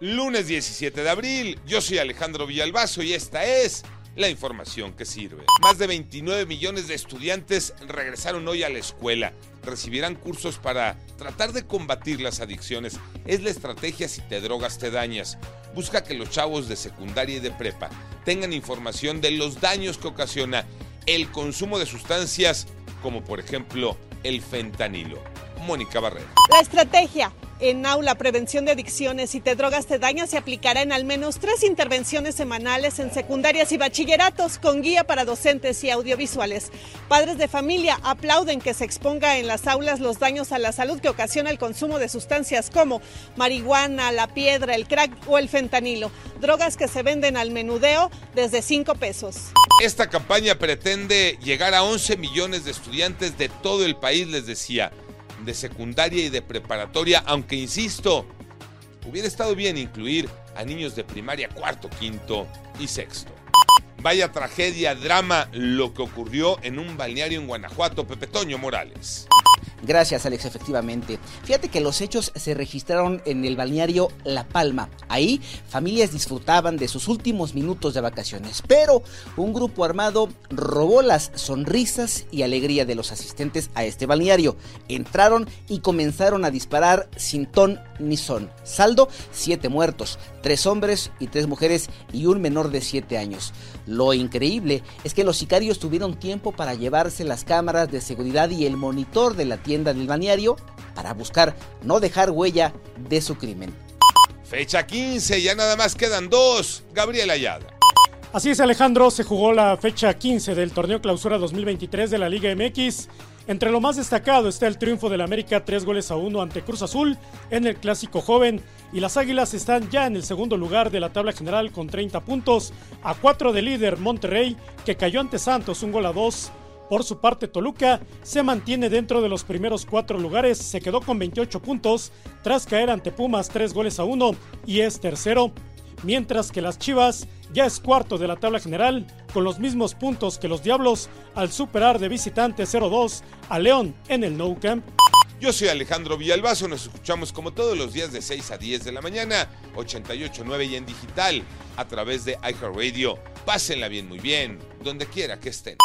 Lunes 17 de abril, yo soy Alejandro Villalbazo y esta es la información que sirve. Más de 29 millones de estudiantes regresaron hoy a la escuela. Recibirán cursos para tratar de combatir las adicciones. Es la estrategia si te drogas te dañas. Busca que los chavos de secundaria y de prepa tengan información de los daños que ocasiona el consumo de sustancias como por ejemplo el fentanilo. Mónica Barrera. La estrategia en aula prevención de adicciones y te drogas te dañas se aplicará en al menos tres intervenciones semanales en secundarias y bachilleratos con guía para docentes y audiovisuales. Padres de familia aplauden que se exponga en las aulas los daños a la salud que ocasiona el consumo de sustancias como marihuana, la piedra, el crack o el fentanilo, drogas que se venden al menudeo desde 5 pesos. Esta campaña pretende llegar a 11 millones de estudiantes de todo el país, les decía de secundaria y de preparatoria, aunque insisto, hubiera estado bien incluir a niños de primaria cuarto, quinto y sexto. Vaya tragedia, drama, lo que ocurrió en un balneario en Guanajuato, Pepe Toño Morales. Gracias, Alex, efectivamente. Fíjate que los hechos se registraron en el balneario La Palma. Ahí, familias disfrutaban de sus últimos minutos de vacaciones, pero un grupo armado robó las sonrisas y alegría de los asistentes a este balneario. Entraron y comenzaron a disparar sin ton ni son. Saldo, siete muertos, tres hombres y tres mujeres y un menor de siete años. Lo increíble es que los sicarios tuvieron tiempo para llevarse las cámaras de seguridad y el monitor de la tienda del balneario para buscar no dejar huella de su crimen. Fecha 15, ya nada más quedan dos. Gabriel Ayada. Así es, Alejandro, se jugó la fecha 15 del torneo clausura 2023 de la Liga MX. Entre lo más destacado está el triunfo del América 3 goles a 1 ante Cruz Azul en el Clásico Joven y las Águilas están ya en el segundo lugar de la tabla general con 30 puntos, a 4 de líder Monterrey que cayó ante Santos un gol a 2 por su parte, Toluca se mantiene dentro de los primeros cuatro lugares, se quedó con 28 puntos tras caer ante Pumas 3 goles a 1 y es tercero, mientras que las Chivas ya es cuarto de la tabla general con los mismos puntos que los Diablos al superar de visitante 0-2 a León en el Nou Camp. Yo soy Alejandro Villalbazo, nos escuchamos como todos los días de 6 a 10 de la mañana, 88.9 y en digital a través de iHeartRadio. Pásenla bien, muy bien, donde quiera que estén.